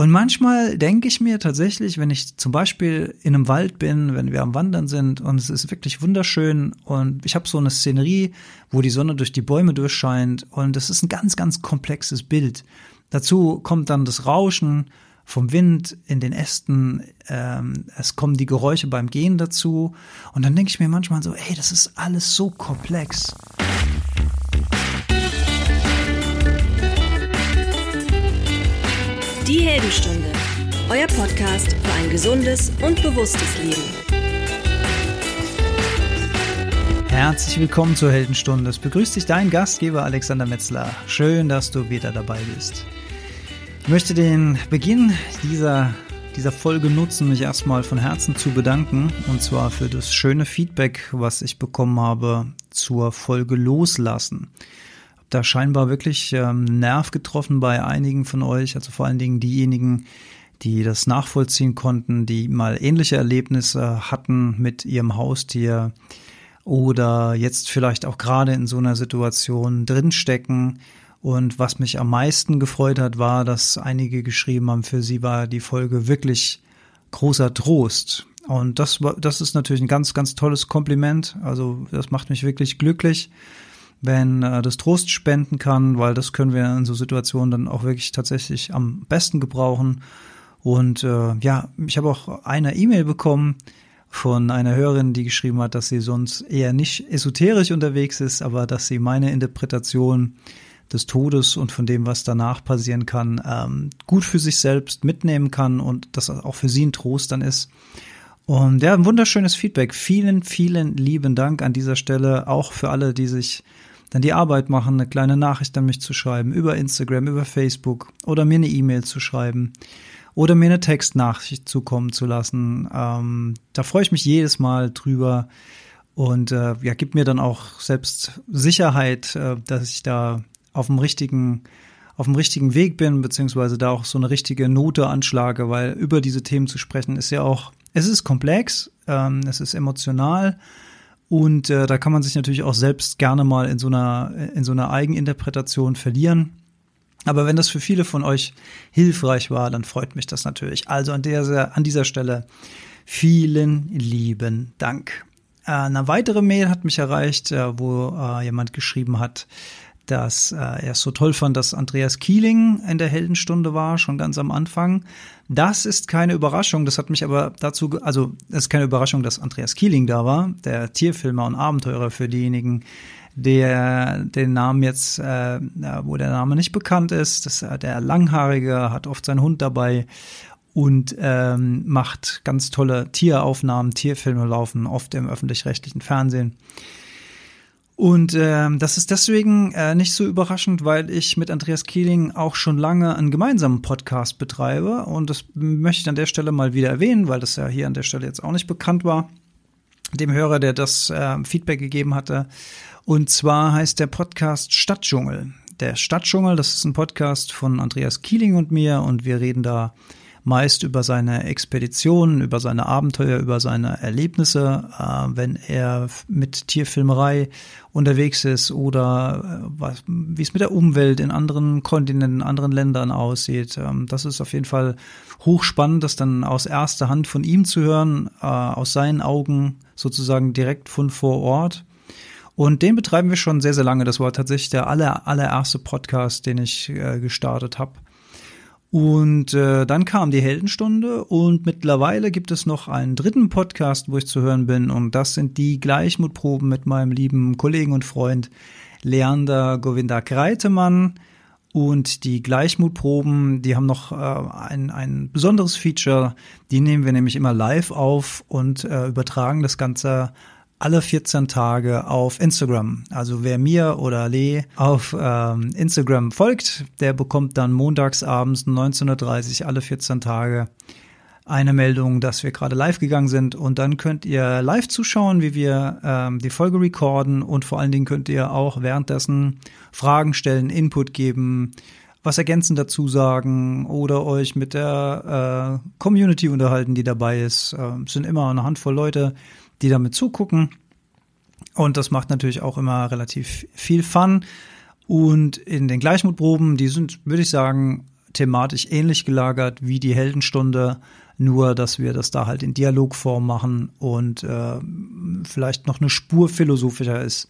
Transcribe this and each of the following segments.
Und manchmal denke ich mir tatsächlich, wenn ich zum Beispiel in einem Wald bin, wenn wir am Wandern sind und es ist wirklich wunderschön und ich habe so eine Szenerie, wo die Sonne durch die Bäume durchscheint und es ist ein ganz, ganz komplexes Bild. Dazu kommt dann das Rauschen vom Wind in den Ästen, ähm, es kommen die Geräusche beim Gehen dazu und dann denke ich mir manchmal so, ey, das ist alles so komplex. Die Heldenstunde, euer Podcast für ein gesundes und bewusstes Leben. Herzlich willkommen zur Heldenstunde. Es begrüßt dich dein Gastgeber Alexander Metzler. Schön, dass du wieder dabei bist. Ich möchte den Beginn dieser, dieser Folge nutzen, mich erstmal von Herzen zu bedanken. Und zwar für das schöne Feedback, was ich bekommen habe zur Folge Loslassen da scheinbar wirklich ähm, Nerv getroffen bei einigen von euch, also vor allen Dingen diejenigen, die das nachvollziehen konnten, die mal ähnliche Erlebnisse hatten mit ihrem Haustier oder jetzt vielleicht auch gerade in so einer Situation drinstecken. Und was mich am meisten gefreut hat, war, dass einige geschrieben haben, für sie war die Folge wirklich großer Trost. Und das, das ist natürlich ein ganz, ganz tolles Kompliment. Also das macht mich wirklich glücklich wenn äh, das Trost spenden kann, weil das können wir in so Situationen dann auch wirklich tatsächlich am besten gebrauchen. Und äh, ja, ich habe auch eine E-Mail bekommen von einer Hörerin, die geschrieben hat, dass sie sonst eher nicht esoterisch unterwegs ist, aber dass sie meine Interpretation des Todes und von dem, was danach passieren kann, ähm, gut für sich selbst mitnehmen kann und das auch für sie ein Trost dann ist. Und ja, ein wunderschönes Feedback. Vielen, vielen lieben Dank an dieser Stelle, auch für alle, die sich dann die Arbeit machen, eine kleine Nachricht an mich zu schreiben, über Instagram, über Facebook oder mir eine E-Mail zu schreiben oder mir eine Textnachricht zukommen zu lassen. Ähm, da freue ich mich jedes Mal drüber und äh, ja, gibt mir dann auch selbst Sicherheit, äh, dass ich da auf dem richtigen auf dem richtigen Weg bin, beziehungsweise da auch so eine richtige Note anschlage, weil über diese Themen zu sprechen ist ja auch, es ist komplex, ähm, es ist emotional, und äh, da kann man sich natürlich auch selbst gerne mal in so einer, in so einer Eigeninterpretation verlieren. Aber wenn das für viele von euch hilfreich war, dann freut mich das natürlich. Also an, der, an dieser Stelle vielen lieben Dank. Äh, eine weitere Mail hat mich erreicht, äh, wo äh, jemand geschrieben hat, dass äh, er es so toll fand, dass Andreas Kieling in der Heldenstunde war, schon ganz am Anfang. Das ist keine Überraschung, das hat mich aber dazu, also es ist keine Überraschung, dass Andreas Kieling da war, der Tierfilmer und Abenteurer für diejenigen, der den Namen jetzt, äh, wo der Name nicht bekannt ist, das, der Langhaarige hat oft seinen Hund dabei und ähm, macht ganz tolle Tieraufnahmen, Tierfilme laufen oft im öffentlich-rechtlichen Fernsehen. Und äh, das ist deswegen äh, nicht so überraschend, weil ich mit Andreas Kieling auch schon lange einen gemeinsamen Podcast betreibe. Und das möchte ich an der Stelle mal wieder erwähnen, weil das ja hier an der Stelle jetzt auch nicht bekannt war. Dem Hörer, der das äh, Feedback gegeben hatte. Und zwar heißt der Podcast Stadtdschungel. Der Stadtdschungel, das ist ein Podcast von Andreas Kieling und mir und wir reden da meist über seine Expeditionen, über seine Abenteuer, über seine Erlebnisse, äh, wenn er mit Tierfilmerei unterwegs ist oder äh, wie es mit der Umwelt in anderen Kontinenten, anderen Ländern aussieht. Ähm, das ist auf jeden Fall hochspannend, das dann aus erster Hand von ihm zu hören, äh, aus seinen Augen sozusagen direkt von vor Ort. Und den betreiben wir schon sehr, sehr lange. Das war tatsächlich der aller, allererste Podcast, den ich äh, gestartet habe. Und äh, dann kam die Heldenstunde und mittlerweile gibt es noch einen dritten Podcast, wo ich zu hören bin und das sind die Gleichmutproben mit meinem lieben Kollegen und Freund Leander Govinda Kreitemann. Und die Gleichmutproben, die haben noch äh, ein, ein besonderes Feature. Die nehmen wir nämlich immer live auf und äh, übertragen das Ganze alle 14 Tage auf Instagram. Also wer mir oder Lee auf ähm, Instagram folgt, der bekommt dann montags abends 19.30 Uhr alle 14 Tage eine Meldung, dass wir gerade live gegangen sind und dann könnt ihr live zuschauen, wie wir ähm, die Folge recorden und vor allen Dingen könnt ihr auch währenddessen Fragen stellen, Input geben, was ergänzend dazu sagen oder euch mit der äh, Community unterhalten, die dabei ist. Äh, es sind immer eine Handvoll Leute, die damit zugucken. Und das macht natürlich auch immer relativ viel Fun. Und in den Gleichmutproben, die sind, würde ich sagen, thematisch ähnlich gelagert wie die Heldenstunde, nur dass wir das da halt in Dialogform machen und äh, vielleicht noch eine Spur philosophischer ist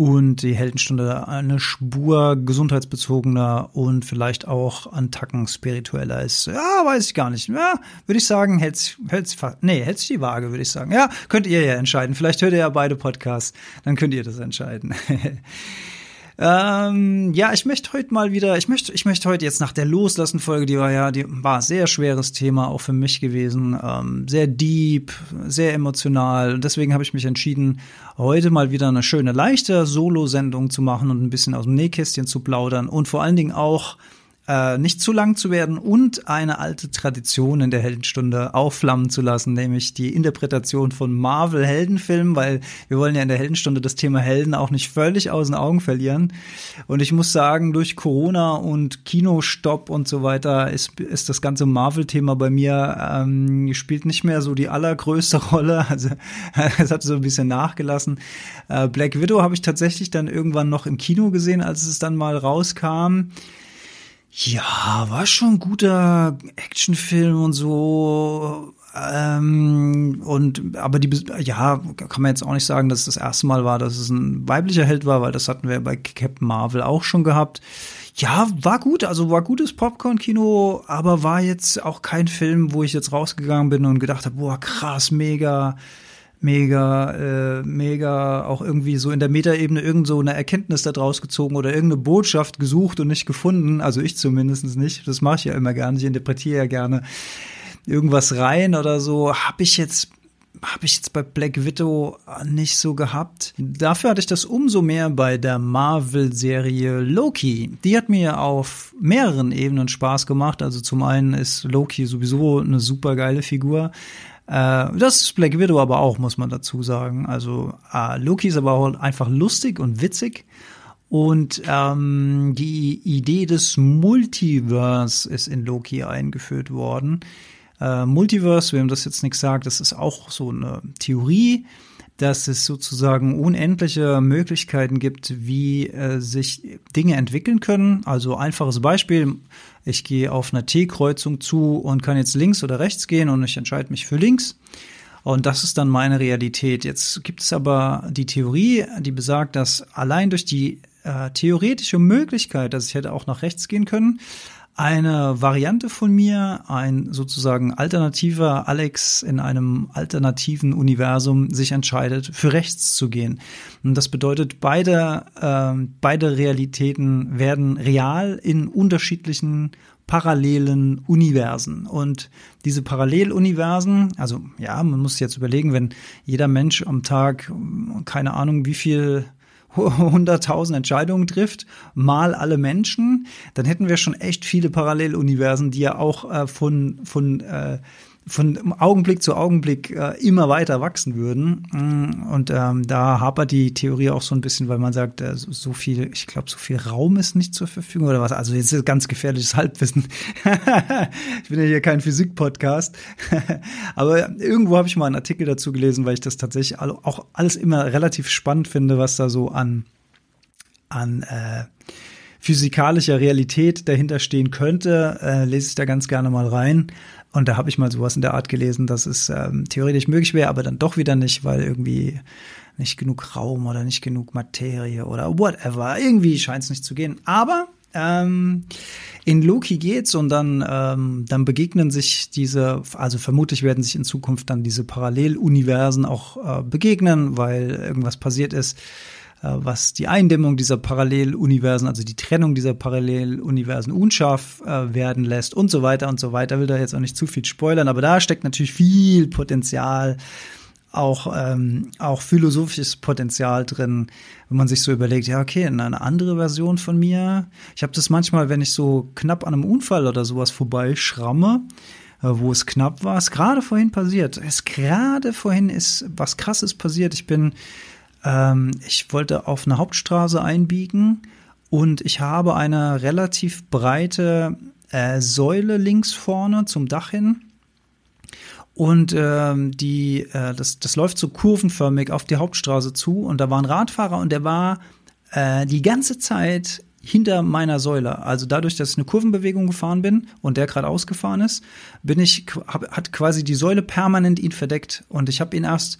und die Heldenstunde eine Spur gesundheitsbezogener und vielleicht auch an Tacken spiritueller ist. Ja, weiß ich gar nicht. Ja, würde ich sagen, hält's, hält's, nee, hält's die Waage, würde ich sagen. Ja, könnt ihr ja entscheiden. Vielleicht hört ihr ja beide Podcasts, dann könnt ihr das entscheiden. Ähm, ja, ich möchte heute mal wieder, ich möchte, ich möchte heute jetzt nach der Loslassen-Folge, die war ja, die war sehr schweres Thema auch für mich gewesen, ähm, sehr deep, sehr emotional. Und deswegen habe ich mich entschieden, heute mal wieder eine schöne, leichte Solo-Sendung zu machen und ein bisschen aus dem Nähkästchen zu plaudern und vor allen Dingen auch äh, nicht zu lang zu werden und eine alte Tradition in der Heldenstunde aufflammen zu lassen, nämlich die Interpretation von Marvel-Heldenfilmen, weil wir wollen ja in der Heldenstunde das Thema Helden auch nicht völlig aus den Augen verlieren. Und ich muss sagen, durch Corona und Kinostopp und so weiter ist, ist das ganze Marvel-Thema bei mir ähm, spielt nicht mehr so die allergrößte Rolle. Also es hat so ein bisschen nachgelassen. Äh, Black Widow habe ich tatsächlich dann irgendwann noch im Kino gesehen, als es dann mal rauskam. Ja, war schon ein guter Actionfilm und so. Ähm, und aber die ja kann man jetzt auch nicht sagen, dass es das erste Mal war, dass es ein weiblicher Held war, weil das hatten wir bei Captain Marvel auch schon gehabt. Ja, war gut, also war gutes Popcorn-Kino, aber war jetzt auch kein Film, wo ich jetzt rausgegangen bin und gedacht habe, boah, krass, mega mega, äh, mega auch irgendwie so in der Metaebene irgend so eine Erkenntnis daraus gezogen oder irgendeine Botschaft gesucht und nicht gefunden. Also ich zumindest nicht. Das mache ich ja immer gerne. Ich interpretiere ja gerne irgendwas rein oder so. Habe ich jetzt habe ich jetzt bei Black Widow nicht so gehabt. Dafür hatte ich das umso mehr bei der Marvel-Serie Loki. Die hat mir auf mehreren Ebenen Spaß gemacht. Also zum einen ist Loki sowieso eine super geile Figur. Äh, das ist Black Widow aber auch, muss man dazu sagen. Also äh, Loki ist aber auch einfach lustig und witzig. Und ähm, die Idee des Multiverse ist in Loki eingeführt worden. Äh, Multiverse, wem das jetzt nichts sagt, das ist auch so eine Theorie, dass es sozusagen unendliche Möglichkeiten gibt, wie äh, sich Dinge entwickeln können. Also einfaches Beispiel, ich gehe auf eine T-Kreuzung zu und kann jetzt links oder rechts gehen und ich entscheide mich für links. Und das ist dann meine Realität. Jetzt gibt es aber die Theorie, die besagt, dass allein durch die äh, theoretische Möglichkeit, dass ich hätte auch nach rechts gehen können, eine Variante von mir, ein sozusagen alternativer Alex in einem alternativen Universum sich entscheidet, für rechts zu gehen. Und das bedeutet, beide, äh, beide Realitäten werden real in unterschiedlichen parallelen Universen. Und diese Paralleluniversen, also ja, man muss jetzt überlegen, wenn jeder Mensch am Tag, keine Ahnung, wie viel 100.000 Entscheidungen trifft, mal alle Menschen, dann hätten wir schon echt viele Paralleluniversen, die ja auch äh, von, von äh, von Augenblick zu Augenblick äh, immer weiter wachsen würden. Mm, und ähm, da hapert die Theorie auch so ein bisschen, weil man sagt, äh, so viel, ich glaube, so viel Raum ist nicht zur Verfügung oder was. Also jetzt ist ganz gefährliches Halbwissen. ich bin ja hier kein Physik-Podcast. Aber irgendwo habe ich mal einen Artikel dazu gelesen, weil ich das tatsächlich auch alles immer relativ spannend finde, was da so an, an äh, physikalischer Realität dahinter stehen könnte, äh, lese ich da ganz gerne mal rein. Und da habe ich mal sowas in der Art gelesen, dass es ähm, theoretisch möglich wäre, aber dann doch wieder nicht, weil irgendwie nicht genug Raum oder nicht genug Materie oder whatever. Irgendwie scheint es nicht zu gehen. Aber ähm, in Loki geht's und dann, ähm, dann begegnen sich diese, also vermutlich werden sich in Zukunft dann diese Paralleluniversen auch äh, begegnen, weil irgendwas passiert ist, was die Eindämmung dieser Paralleluniversen, also die Trennung dieser Paralleluniversen unscharf äh, werden lässt und so weiter und so weiter. Will da jetzt auch nicht zu viel spoilern, aber da steckt natürlich viel Potenzial, auch, ähm, auch philosophisches Potenzial drin, wenn man sich so überlegt, ja, okay, in eine andere Version von mir. Ich habe das manchmal, wenn ich so knapp an einem Unfall oder sowas vorbeischramme, äh, wo es knapp war, ist gerade vorhin passiert. Es gerade vorhin ist was krasses passiert. Ich bin ähm, ich wollte auf eine Hauptstraße einbiegen und ich habe eine relativ breite äh, Säule links vorne zum Dach hin. Und ähm, die, äh, das, das läuft so kurvenförmig auf die Hauptstraße zu. Und da war ein Radfahrer und der war äh, die ganze Zeit hinter meiner Säule. Also dadurch, dass ich eine Kurvenbewegung gefahren bin und der gerade ausgefahren ist, bin ich, hab, hat quasi die Säule permanent ihn verdeckt. Und ich habe ihn erst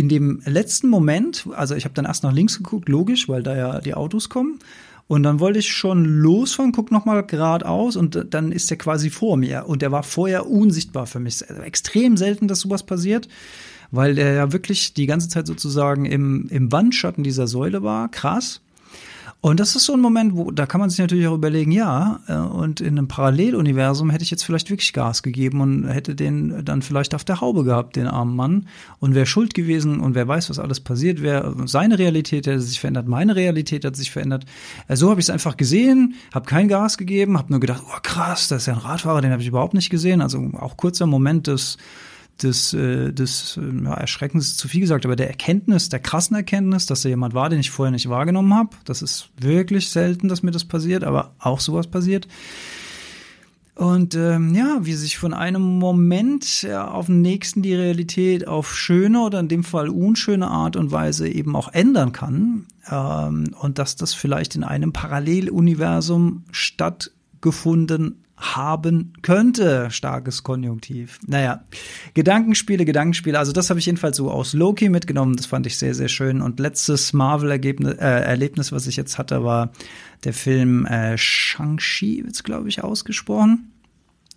in dem letzten Moment, also ich habe dann erst nach links geguckt, logisch, weil da ja die Autos kommen. Und dann wollte ich schon losfahren, guck noch mal geradeaus und dann ist er quasi vor mir. Und der war vorher unsichtbar für mich. Extrem selten, dass sowas passiert, weil der ja wirklich die ganze Zeit sozusagen im, im Wandschatten dieser Säule war. Krass. Und das ist so ein Moment, wo da kann man sich natürlich auch überlegen, ja, äh, und in einem Paralleluniversum hätte ich jetzt vielleicht wirklich Gas gegeben und hätte den dann vielleicht auf der Haube gehabt, den armen Mann, und wäre schuld gewesen und wer weiß, was alles passiert wäre. Seine Realität hätte sich verändert, meine Realität hat sich verändert. Äh, so habe ich es einfach gesehen, habe kein Gas gegeben, habe nur gedacht, oh krass, das ist ja ein Radfahrer, den habe ich überhaupt nicht gesehen. Also auch kurzer Moment des des, äh, des äh, ja, Erschreckens zu viel gesagt, aber der Erkenntnis, der krassen Erkenntnis, dass da jemand war, den ich vorher nicht wahrgenommen habe. Das ist wirklich selten, dass mir das passiert, aber auch sowas passiert. Und ähm, ja, wie sich von einem Moment ja, auf den nächsten die Realität auf schöne oder in dem Fall unschöne Art und Weise eben auch ändern kann. Ähm, und dass das vielleicht in einem Paralleluniversum stattgefunden haben könnte. Starkes Konjunktiv. Naja, Gedankenspiele, Gedankenspiele. Also das habe ich jedenfalls so aus Loki mitgenommen. Das fand ich sehr, sehr schön. Und letztes Marvel-Erlebnis, äh, was ich jetzt hatte, war der Film äh, Shang-Chi, wird's glaube ich ausgesprochen.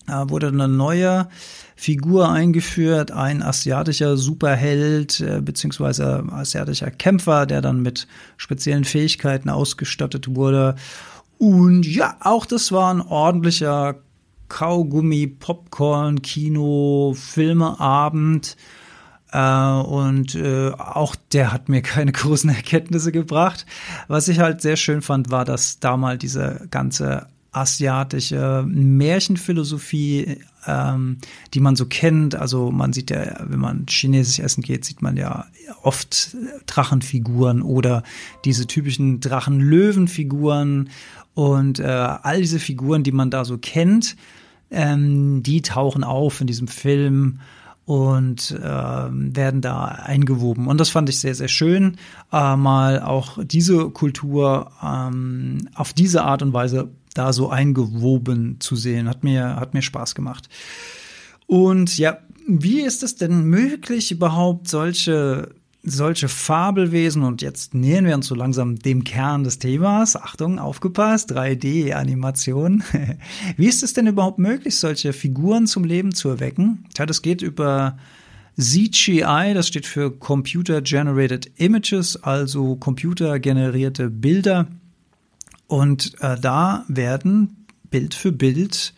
Da wurde eine neue Figur eingeführt, ein asiatischer Superheld äh, beziehungsweise asiatischer Kämpfer, der dann mit speziellen Fähigkeiten ausgestattet wurde und ja, auch das war ein ordentlicher Kaugummi, Popcorn, Kino, Filmeabend. Äh, und äh, auch der hat mir keine großen Erkenntnisse gebracht. Was ich halt sehr schön fand, war, dass da mal diese ganze asiatische Märchenphilosophie, ähm, die man so kennt. Also man sieht ja, wenn man chinesisch essen geht, sieht man ja oft Drachenfiguren oder diese typischen Drachen-Löwen-Figuren und äh, all diese Figuren, die man da so kennt, ähm, die tauchen auf in diesem Film und äh, werden da eingewoben. Und das fand ich sehr, sehr schön, äh, mal auch diese Kultur ähm, auf diese Art und Weise da so eingewoben zu sehen. Hat mir, hat mir Spaß gemacht. Und ja, wie ist es denn möglich, überhaupt solche solche Fabelwesen, und jetzt nähern wir uns so langsam dem Kern des Themas, Achtung, aufgepasst, 3D-Animation. Wie ist es denn überhaupt möglich, solche Figuren zum Leben zu erwecken? Tja, das geht über CGI, das steht für Computer Generated Images, also computergenerierte Bilder. Und äh, da werden Bild für Bild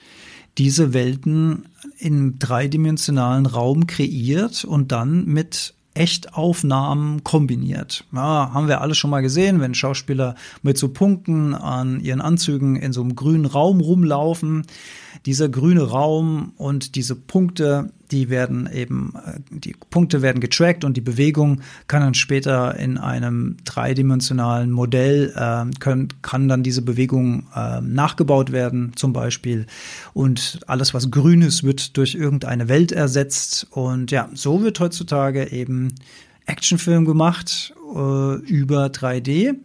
diese Welten im dreidimensionalen Raum kreiert und dann mit Echtaufnahmen kombiniert. Ja, haben wir alle schon mal gesehen, wenn Schauspieler mit so Punkten an ihren Anzügen in so einem grünen Raum rumlaufen. Dieser grüne Raum und diese Punkte, die werden eben, äh, die Punkte werden getrackt und die Bewegung kann dann später in einem dreidimensionalen Modell, äh, können, kann dann diese Bewegung äh, nachgebaut werden, zum Beispiel. Und alles, was grün ist, wird durch irgendeine Welt ersetzt. Und ja, so wird heutzutage eben Actionfilm gemacht äh, über 3D.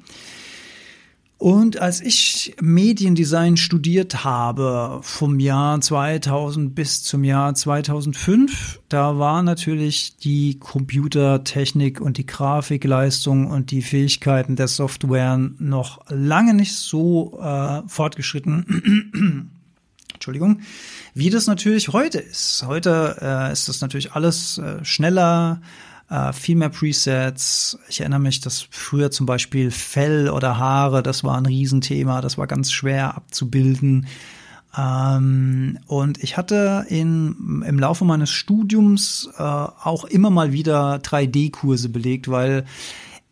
Und als ich Mediendesign studiert habe, vom Jahr 2000 bis zum Jahr 2005, da war natürlich die Computertechnik und die Grafikleistung und die Fähigkeiten der Software noch lange nicht so äh, fortgeschritten. Entschuldigung, wie das natürlich heute ist. Heute äh, ist das natürlich alles äh, schneller, äh, viel mehr Presets. Ich erinnere mich, dass früher zum Beispiel Fell oder Haare, das war ein Riesenthema, das war ganz schwer abzubilden. Ähm, und ich hatte in, im Laufe meines Studiums äh, auch immer mal wieder 3D-Kurse belegt, weil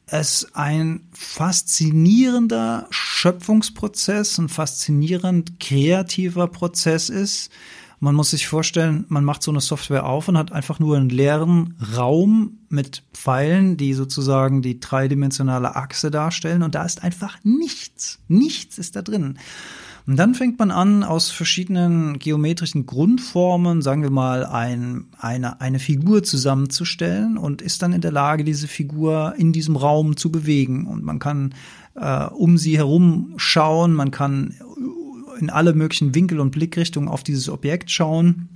es ein faszinierender Schöpfungsprozess, ein faszinierend kreativer Prozess ist, man muss sich vorstellen, man macht so eine Software auf und hat einfach nur einen leeren Raum mit Pfeilen, die sozusagen die dreidimensionale Achse darstellen und da ist einfach nichts. Nichts ist da drin. Und dann fängt man an, aus verschiedenen geometrischen Grundformen, sagen wir mal, ein, eine, eine Figur zusammenzustellen und ist dann in der Lage, diese Figur in diesem Raum zu bewegen. Und man kann äh, um sie herum schauen, man kann in alle möglichen Winkel und Blickrichtungen auf dieses Objekt schauen.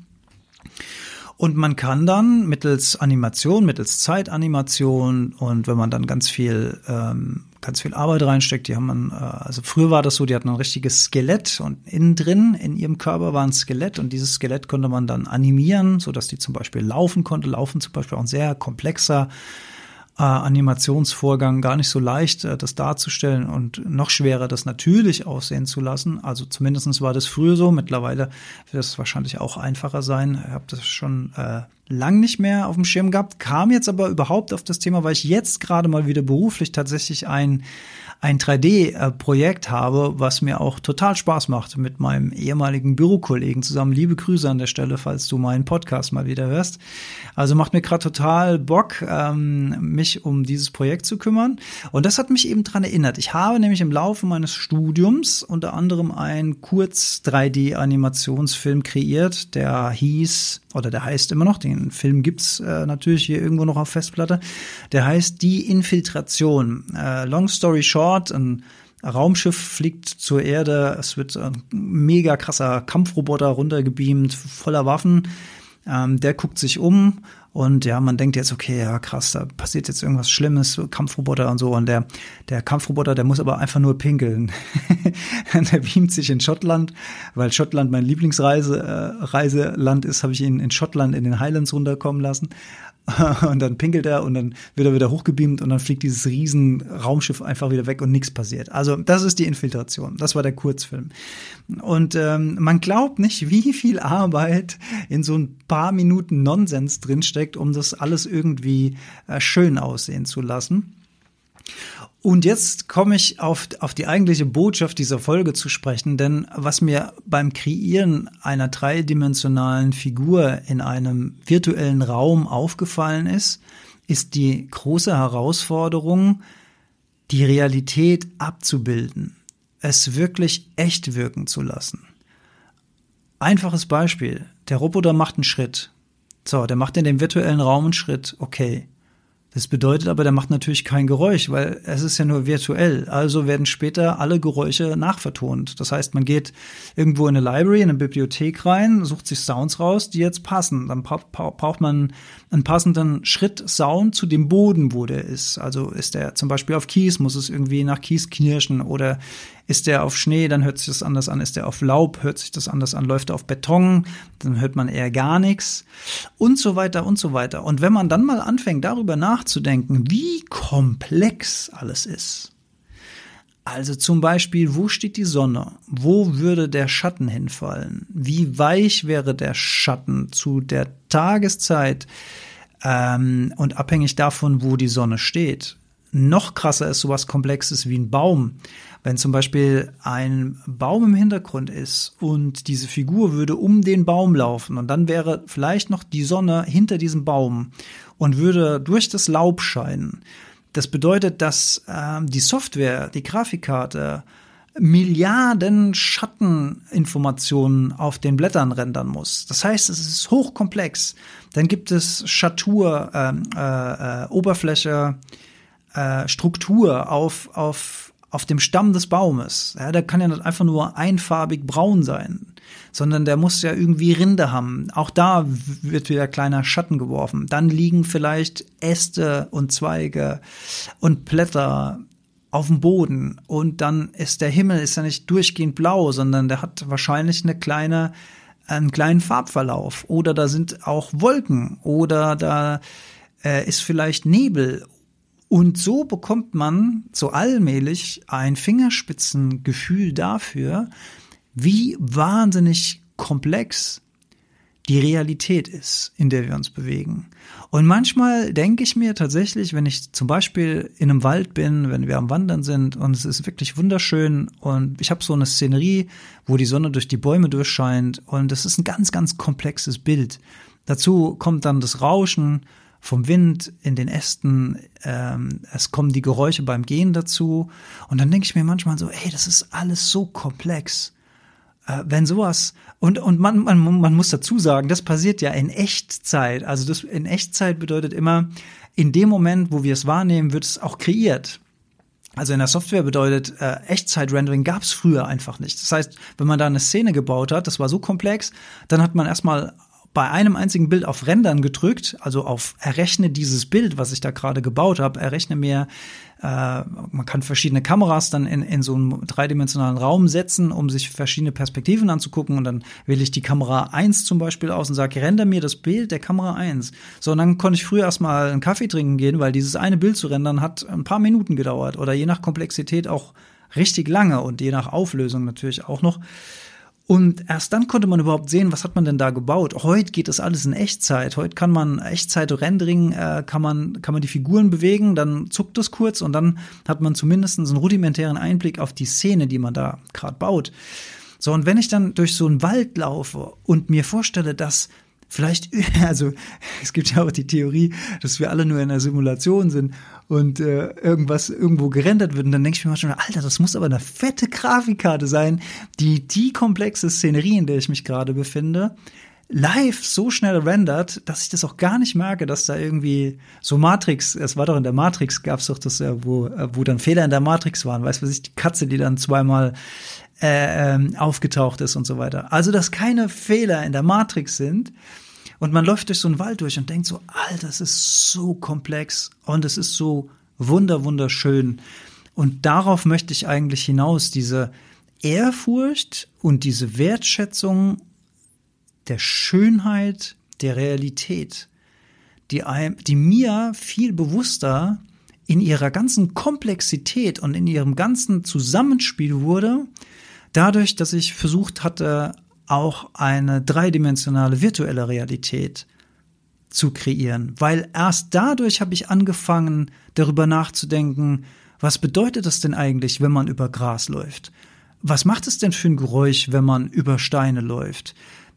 Und man kann dann mittels Animation, mittels Zeitanimation und wenn man dann ganz viel ähm, ganz viel Arbeit reinsteckt. Die haben man, äh, also früher war das so, die hatten ein richtiges Skelett und innen drin in ihrem Körper war ein Skelett und dieses Skelett konnte man dann animieren, so dass die zum Beispiel laufen konnte. Laufen zum Beispiel auch ein sehr komplexer äh, Animationsvorgang gar nicht so leicht, äh, das darzustellen und noch schwerer, das natürlich aussehen zu lassen. Also zumindestens war das früher so. Mittlerweile wird es wahrscheinlich auch einfacher sein. Ich habe das schon äh, lang nicht mehr auf dem Schirm gehabt, kam jetzt aber überhaupt auf das Thema, weil ich jetzt gerade mal wieder beruflich tatsächlich ein ein 3D-Projekt habe, was mir auch total Spaß macht mit meinem ehemaligen Bürokollegen zusammen. Liebe Grüße an der Stelle, falls du meinen Podcast mal wieder hörst. Also macht mir gerade total Bock, ähm, mich um dieses Projekt zu kümmern. Und das hat mich eben dran erinnert. Ich habe nämlich im Laufe meines Studiums unter anderem einen Kurz 3D-Animationsfilm kreiert, der hieß oder der heißt immer noch, den Film gibt's äh, natürlich hier irgendwo noch auf Festplatte, der heißt Die Infiltration. Äh, long story short, ein Raumschiff fliegt zur Erde, es wird ein mega krasser Kampfroboter runtergebeamt, voller Waffen. Ähm, der guckt sich um und ja, man denkt jetzt, okay, ja krass, da passiert jetzt irgendwas Schlimmes, Kampfroboter und so. Und der, der Kampfroboter, der muss aber einfach nur pinkeln. der beamt sich in Schottland, weil Schottland mein Lieblingsreiseland äh, ist, habe ich ihn in Schottland in den Highlands runterkommen lassen. und dann pinkelt er und dann wird er wieder hochgebeamt und dann fliegt dieses riesen Raumschiff einfach wieder weg und nichts passiert. Also das ist die Infiltration. Das war der Kurzfilm. Und ähm, man glaubt nicht, wie viel Arbeit in so ein paar Minuten Nonsens drinsteckt, um das alles irgendwie äh, schön aussehen zu lassen. Und jetzt komme ich auf, auf die eigentliche Botschaft dieser Folge zu sprechen, denn was mir beim Kreieren einer dreidimensionalen Figur in einem virtuellen Raum aufgefallen ist, ist die große Herausforderung, die Realität abzubilden, es wirklich echt wirken zu lassen. Einfaches Beispiel. Der Roboter macht einen Schritt. So, der macht in dem virtuellen Raum einen Schritt. Okay. Das bedeutet aber, der macht natürlich kein Geräusch, weil es ist ja nur virtuell. Also werden später alle Geräusche nachvertont. Das heißt, man geht irgendwo in eine Library, in eine Bibliothek rein, sucht sich Sounds raus, die jetzt passen. Dann braucht man einen passenden Schritt-Sound zu dem Boden, wo der ist. Also ist der zum Beispiel auf Kies, muss es irgendwie nach Kies knirschen oder ist der auf Schnee, dann hört sich das anders an. Ist der auf Laub, hört sich das anders an. Läuft er auf Beton, dann hört man eher gar nichts. Und so weiter und so weiter. Und wenn man dann mal anfängt, darüber nachzudenken, wie komplex alles ist. Also zum Beispiel, wo steht die Sonne? Wo würde der Schatten hinfallen? Wie weich wäre der Schatten zu der Tageszeit? Ähm, und abhängig davon, wo die Sonne steht. Noch krasser ist sowas Komplexes wie ein Baum. Wenn zum Beispiel ein Baum im Hintergrund ist und diese Figur würde um den Baum laufen und dann wäre vielleicht noch die Sonne hinter diesem Baum und würde durch das Laub scheinen. Das bedeutet, dass äh, die Software, die Grafikkarte, Milliarden Schatteninformationen auf den Blättern rendern muss. Das heißt, es ist hochkomplex. Dann gibt es Schatur, ähm, äh, äh, Oberfläche, äh, Struktur auf, auf auf dem Stamm des Baumes. Ja, der kann ja nicht einfach nur einfarbig braun sein, sondern der muss ja irgendwie Rinde haben. Auch da wird wieder kleiner Schatten geworfen. Dann liegen vielleicht Äste und Zweige und Blätter auf dem Boden und dann ist der Himmel ist ja nicht durchgehend blau, sondern der hat wahrscheinlich eine kleine einen kleinen Farbverlauf oder da sind auch Wolken oder da äh, ist vielleicht Nebel und so bekommt man so allmählich ein Fingerspitzengefühl dafür, wie wahnsinnig komplex die Realität ist, in der wir uns bewegen. Und manchmal denke ich mir tatsächlich, wenn ich zum Beispiel in einem Wald bin, wenn wir am Wandern sind und es ist wirklich wunderschön und ich habe so eine Szenerie, wo die Sonne durch die Bäume durchscheint und es ist ein ganz, ganz komplexes Bild. Dazu kommt dann das Rauschen vom Wind in den Ästen, ähm, es kommen die Geräusche beim Gehen dazu. Und dann denke ich mir manchmal so, ey, das ist alles so komplex. Äh, wenn sowas, und, und man, man, man muss dazu sagen, das passiert ja in Echtzeit. Also das in Echtzeit bedeutet immer, in dem Moment, wo wir es wahrnehmen, wird es auch kreiert. Also in der Software bedeutet, äh, Echtzeit-Rendering gab es früher einfach nicht. Das heißt, wenn man da eine Szene gebaut hat, das war so komplex, dann hat man erstmal bei einem einzigen Bild auf Rendern gedrückt, also auf errechne dieses Bild, was ich da gerade gebaut habe, errechne mir, äh, man kann verschiedene Kameras dann in, in so einen dreidimensionalen Raum setzen, um sich verschiedene Perspektiven anzugucken und dann wähle ich die Kamera 1 zum Beispiel aus und sage, render mir das Bild der Kamera 1. So, und dann konnte ich früher erstmal einen Kaffee trinken gehen, weil dieses eine Bild zu rendern hat ein paar Minuten gedauert oder je nach Komplexität auch richtig lange und je nach Auflösung natürlich auch noch. Und erst dann konnte man überhaupt sehen, was hat man denn da gebaut. Heute geht das alles in Echtzeit. Heute kann man Echtzeit-Rendering, äh, kann man kann man die Figuren bewegen, dann zuckt es kurz und dann hat man zumindest einen rudimentären Einblick auf die Szene, die man da gerade baut. So und wenn ich dann durch so einen Wald laufe und mir vorstelle, dass vielleicht, also es gibt ja auch die Theorie, dass wir alle nur in einer Simulation sind und äh, irgendwas irgendwo gerendert wird. Und dann denke ich mir manchmal, Alter, das muss aber eine fette Grafikkarte sein, die die komplexe Szenerie, in der ich mich gerade befinde, live so schnell rendert, dass ich das auch gar nicht merke, dass da irgendwie so Matrix, es war doch in der Matrix, gab's doch das, äh, wo, äh, wo dann Fehler in der Matrix waren, weißt du, was ich, die Katze, die dann zweimal äh, ähm, aufgetaucht ist und so weiter. Also, dass keine Fehler in der Matrix sind, und man läuft durch so einen Wald durch und denkt so, Alter, das ist so komplex und es ist so wunder, wunderschön. Und darauf möchte ich eigentlich hinaus, diese Ehrfurcht und diese Wertschätzung der Schönheit der Realität, die, die mir viel bewusster in ihrer ganzen Komplexität und in ihrem ganzen Zusammenspiel wurde, dadurch, dass ich versucht hatte, auch eine dreidimensionale virtuelle Realität zu kreieren, weil erst dadurch habe ich angefangen, darüber nachzudenken, was bedeutet das denn eigentlich, wenn man über Gras läuft? Was macht es denn für ein Geräusch, wenn man über Steine läuft?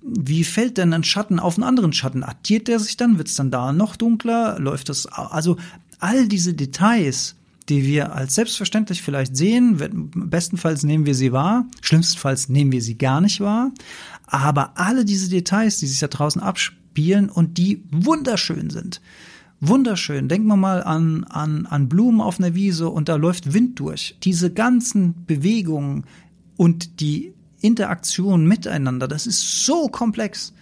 Wie fällt denn ein Schatten auf einen anderen Schatten? Addiert der sich dann? Wird es dann da noch dunkler? Läuft das? Also all diese Details, die wir als selbstverständlich vielleicht sehen. Bestenfalls nehmen wir sie wahr, schlimmstenfalls nehmen wir sie gar nicht wahr. Aber alle diese Details, die sich da draußen abspielen und die wunderschön sind, wunderschön. Denken wir mal an, an, an Blumen auf einer Wiese und da läuft Wind durch. Diese ganzen Bewegungen und die Interaktion miteinander, das ist so komplex.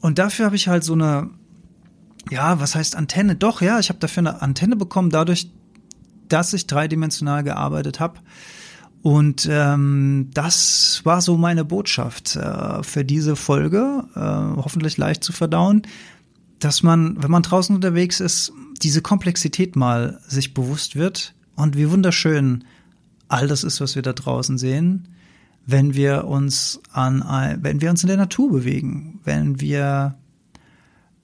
Und dafür habe ich halt so eine, ja, was heißt Antenne? Doch, ja, ich habe dafür eine Antenne bekommen, dadurch, dass ich dreidimensional gearbeitet habe. Und ähm, das war so meine Botschaft äh, für diese Folge, äh, hoffentlich leicht zu verdauen, dass man, wenn man draußen unterwegs ist, diese Komplexität mal sich bewusst wird und wie wunderschön all das ist, was wir da draußen sehen, wenn wir uns an, wenn wir uns in der Natur bewegen, wenn wir,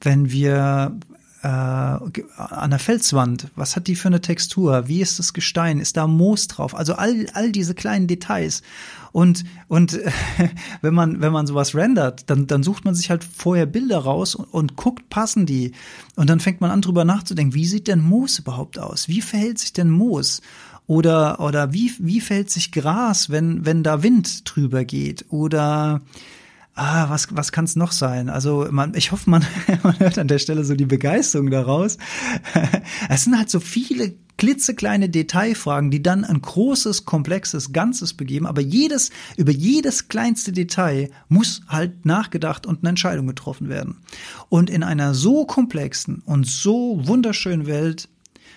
wenn wir äh, an der Felswand, was hat die für eine Textur? Wie ist das Gestein? Ist da Moos drauf? Also all, all diese kleinen Details. Und, und wenn man, wenn man sowas rendert, dann, dann sucht man sich halt vorher Bilder raus und, und guckt, passen die. Und dann fängt man an, drüber nachzudenken, wie sieht denn Moos überhaupt aus? Wie verhält sich denn Moos? Oder, oder wie, wie verhält sich Gras, wenn, wenn da Wind drüber geht? Oder ah, was, was kann es noch sein? Also man, ich hoffe, man, man hört an der Stelle so die Begeisterung daraus. es sind halt so viele klitzekleine Detailfragen, die dann ein großes, komplexes Ganzes begeben. Aber jedes, über jedes kleinste Detail muss halt nachgedacht und eine Entscheidung getroffen werden. Und in einer so komplexen und so wunderschönen Welt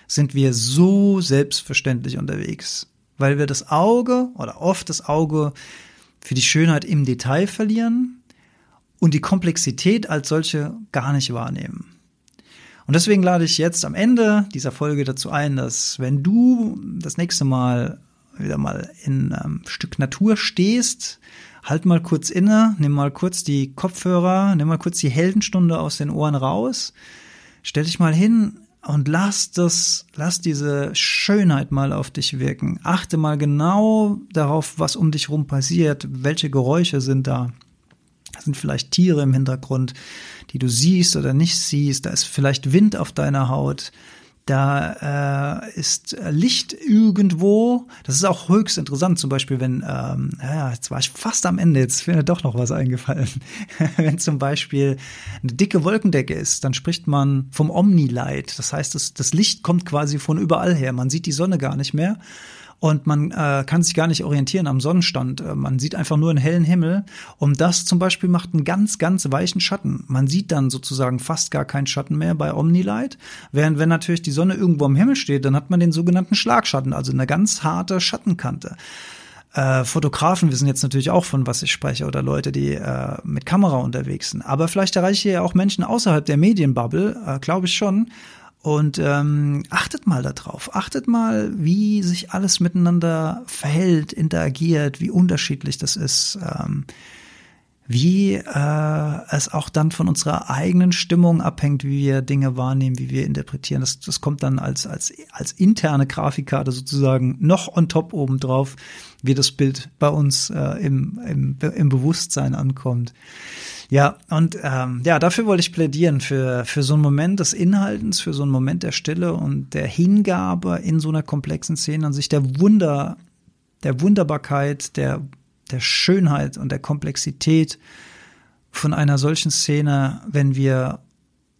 sind wir so selbstverständlich unterwegs, weil wir das Auge oder oft das Auge für die Schönheit im Detail verlieren und die Komplexität als solche gar nicht wahrnehmen. Und deswegen lade ich jetzt am Ende dieser Folge dazu ein, dass wenn du das nächste Mal wieder mal in einem Stück Natur stehst, halt mal kurz inne, nimm mal kurz die Kopfhörer, nimm mal kurz die Heldenstunde aus den Ohren raus, stell dich mal hin, und lass das, lass diese Schönheit mal auf dich wirken. Achte mal genau darauf, was um dich rum passiert, welche Geräusche sind da. Da sind vielleicht Tiere im Hintergrund, die du siehst oder nicht siehst. Da ist vielleicht Wind auf deiner Haut. Da äh, ist Licht irgendwo. Das ist auch höchst interessant. Zum Beispiel, wenn, ähm, ja, jetzt war ich fast am Ende, jetzt mir doch noch was eingefallen. wenn zum Beispiel eine dicke Wolkendecke ist, dann spricht man vom Omnilight. Das heißt, das, das Licht kommt quasi von überall her. Man sieht die Sonne gar nicht mehr und man äh, kann sich gar nicht orientieren am Sonnenstand. Äh, man sieht einfach nur einen hellen Himmel und das zum Beispiel macht einen ganz, ganz weichen Schatten. Man sieht dann sozusagen fast gar keinen Schatten mehr bei Omnilight, während wenn natürlich die Sonne irgendwo am Himmel steht, dann hat man den sogenannten Schlagschatten, also eine ganz harte Schattenkante. Äh, Fotografen wissen jetzt natürlich auch, von was ich spreche, oder Leute, die äh, mit Kamera unterwegs sind. Aber vielleicht erreiche ich ja auch Menschen außerhalb der Medienbubble, äh, glaube ich schon. Und ähm, achtet mal darauf, achtet mal, wie sich alles miteinander verhält, interagiert, wie unterschiedlich das ist, ähm, wie äh, es auch dann von unserer eigenen Stimmung abhängt, wie wir Dinge wahrnehmen, wie wir interpretieren. Das, das kommt dann als, als, als interne Grafikkarte sozusagen noch on top obendrauf, wie das Bild bei uns äh, im, im, im Bewusstsein ankommt. Ja, und ähm, ja, dafür wollte ich plädieren, für, für so einen Moment des Inhaltens, für so einen Moment der Stille und der Hingabe in so einer komplexen Szene und sich der Wunder, der Wunderbarkeit, der, der Schönheit und der Komplexität von einer solchen Szene, wenn wir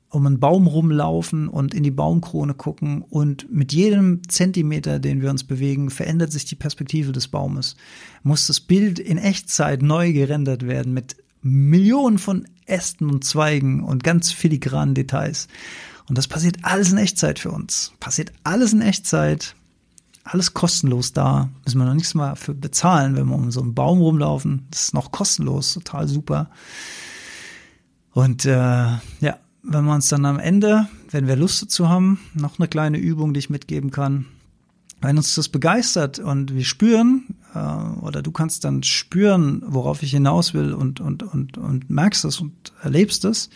um einen Baum rumlaufen und in die Baumkrone gucken und mit jedem Zentimeter, den wir uns bewegen, verändert sich die Perspektive des Baumes. Muss das Bild in Echtzeit neu gerendert werden mit Millionen von Ästen und Zweigen und ganz filigranen Details. Und das passiert alles in Echtzeit für uns. Passiert alles in Echtzeit. Alles kostenlos da. Müssen wir noch nichts mal für bezahlen, wenn wir um so einen Baum rumlaufen. Das ist noch kostenlos. Total super. Und äh, ja, wenn wir uns dann am Ende, wenn wir Lust dazu haben, noch eine kleine Übung, die ich mitgeben kann, wenn uns das begeistert und wir spüren, oder du kannst dann spüren, worauf ich hinaus will und, und, und, und merkst es und erlebst es,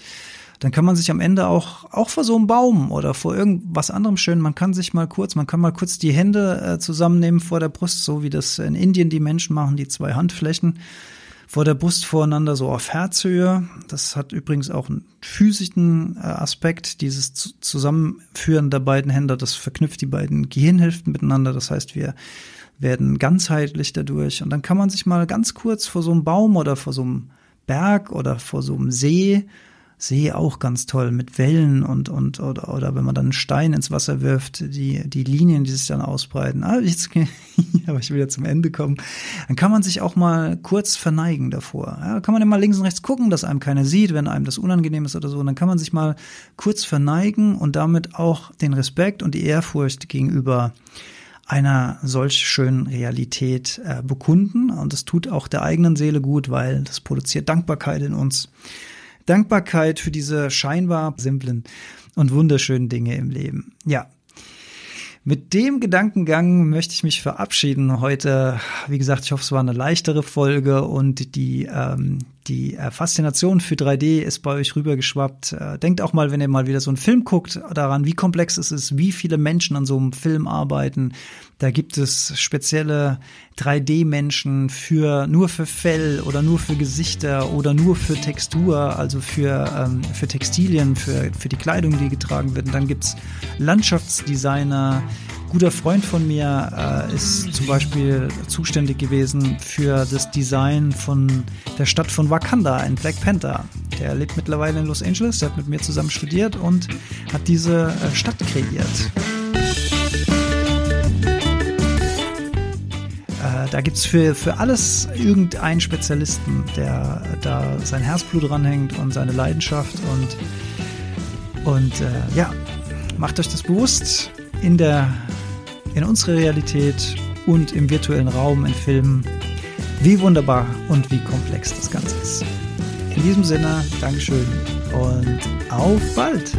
dann kann man sich am Ende auch, auch vor so einem Baum oder vor irgendwas anderem schön, man kann sich mal kurz, man kann mal kurz die Hände äh, zusammennehmen vor der Brust, so wie das in Indien die Menschen machen, die zwei Handflächen vor der Brust voreinander, so auf Herzhöhe. Das hat übrigens auch einen physischen äh, Aspekt, dieses Zusammenführen der beiden Hände, das verknüpft die beiden Gehirnhälften miteinander. Das heißt, wir werden ganzheitlich dadurch. Und dann kann man sich mal ganz kurz vor so einem Baum oder vor so einem Berg oder vor so einem See See auch ganz toll mit Wellen und, und oder, oder wenn man dann einen Stein ins Wasser wirft, die, die Linien, die sich dann ausbreiten. Ah, jetzt, aber ich will ja zum Ende kommen. Dann kann man sich auch mal kurz verneigen davor. Ja, kann man immer links und rechts gucken, dass einem keiner sieht, wenn einem das unangenehm ist oder so. Und dann kann man sich mal kurz verneigen und damit auch den Respekt und die Ehrfurcht gegenüber einer solch schönen Realität äh, bekunden. Und das tut auch der eigenen Seele gut, weil das produziert Dankbarkeit in uns. Dankbarkeit für diese scheinbar simplen und wunderschönen Dinge im Leben. Ja. Mit dem Gedankengang möchte ich mich verabschieden heute. Wie gesagt, ich hoffe, es war eine leichtere Folge und die ähm, die äh, Faszination für 3D ist bei euch rübergeschwappt. Äh, denkt auch mal, wenn ihr mal wieder so einen Film guckt, daran, wie komplex es ist, wie viele Menschen an so einem Film arbeiten. Da gibt es spezielle 3D-Menschen für nur für Fell oder nur für Gesichter oder nur für Textur, also für, ähm, für Textilien, für, für die Kleidung, die getragen wird. Und dann gibt's Landschaftsdesigner, guter Freund von mir äh, ist zum Beispiel zuständig gewesen für das Design von der Stadt von Wakanda in Black Panther. Der lebt mittlerweile in Los Angeles, der hat mit mir zusammen studiert und hat diese äh, Stadt kreiert. Äh, da gibt es für, für alles irgendeinen Spezialisten, der da sein Herzblut dranhängt und seine Leidenschaft und, und äh, ja, macht euch das bewusst in der in unserer Realität und im virtuellen Raum in Filmen, wie wunderbar und wie komplex das Ganze ist. In diesem Sinne, Dankeschön und auf bald!